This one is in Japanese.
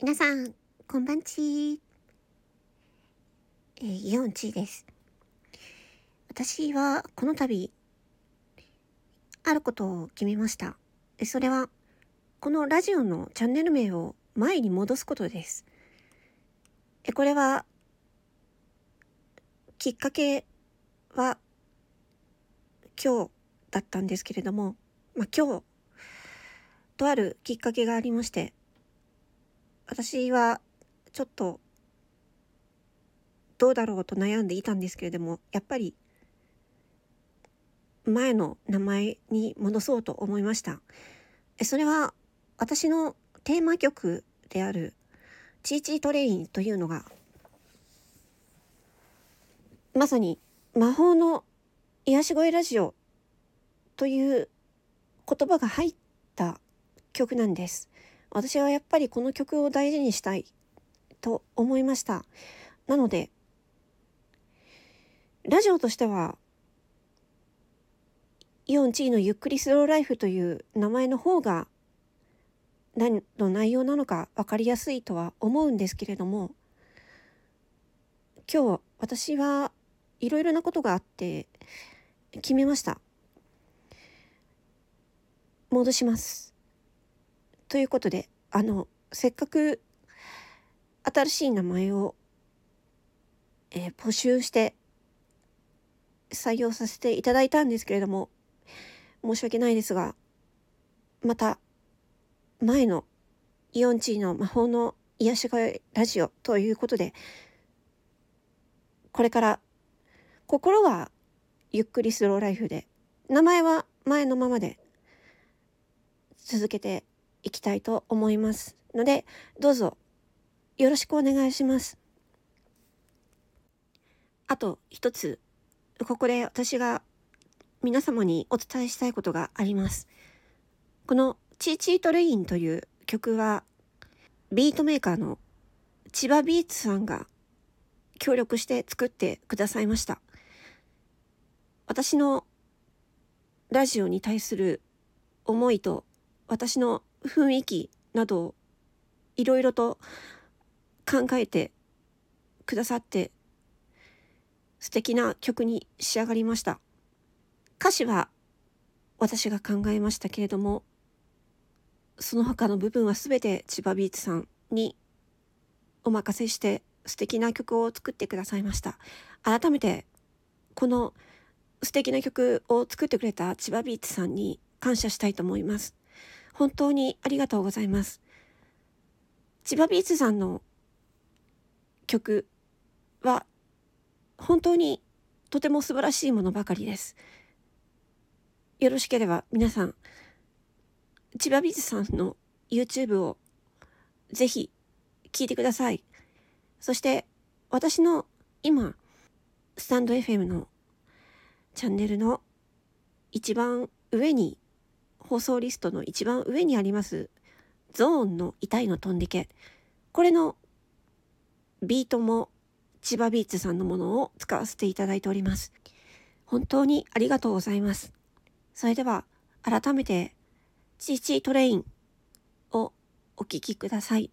皆さん、こんばんちえー、イオンチーです。私はこの度、あることを決めました。それは、このラジオのチャンネル名を前に戻すことです。えこれは、きっかけは、今日だったんですけれども、まあ、今日、とあるきっかけがありまして、私はちょっとどうだろうと悩んでいたんですけれどもやっぱり前の名前に戻そうと思いました。それは私のテーマ曲である「チーチートレイン」というのがまさに魔法の癒し声ラジオという言葉が入った曲なんです。私はやっぱりこの曲を大事にしたいと思いました。なので、ラジオとしては、イオンチーのゆっくりスローライフという名前の方が何の内容なのか分かりやすいとは思うんですけれども、今日私はいろいろなことがあって決めました。戻します。ということで、あの、せっかく新しい名前を、えー、募集して採用させていただいたんですけれども、申し訳ないですが、また前のイオンチーの魔法の癒し声ラジオということで、これから心はゆっくりスローライフで、名前は前のままで続けていきたいと思いますのでどうぞよろしくお願いします。あと一つここで私が皆様にお伝えしたいことがあります。このチーチートレインという曲はビートメーカーの千葉ビーツさんが協力して作ってくださいました。私のラジオに対する思いと私の雰囲気などをいろいろと考えてくださって素敵な曲に仕上がりました。歌詞は私が考えましたけれどもその他の部分は全て千葉ビーツさんにお任せして素敵な曲を作ってくださいました。改めてこの素敵な曲を作ってくれた千葉ビーツさんに感謝したいと思います。本当にありがとうございます。千葉ビーツさんの曲は本当にとても素晴らしいものばかりです。よろしければ皆さん、千葉ビーツさんの YouTube をぜひ聞いてください。そして私の今、スタンド FM のチャンネルの一番上に放送リストの一番上にありますゾーンの痛いの飛んでけ。これのビートも千葉ビーツさんのものを使わせていただいております。本当にありがとうございます。それでは改めてチーチートレインをお聴きください。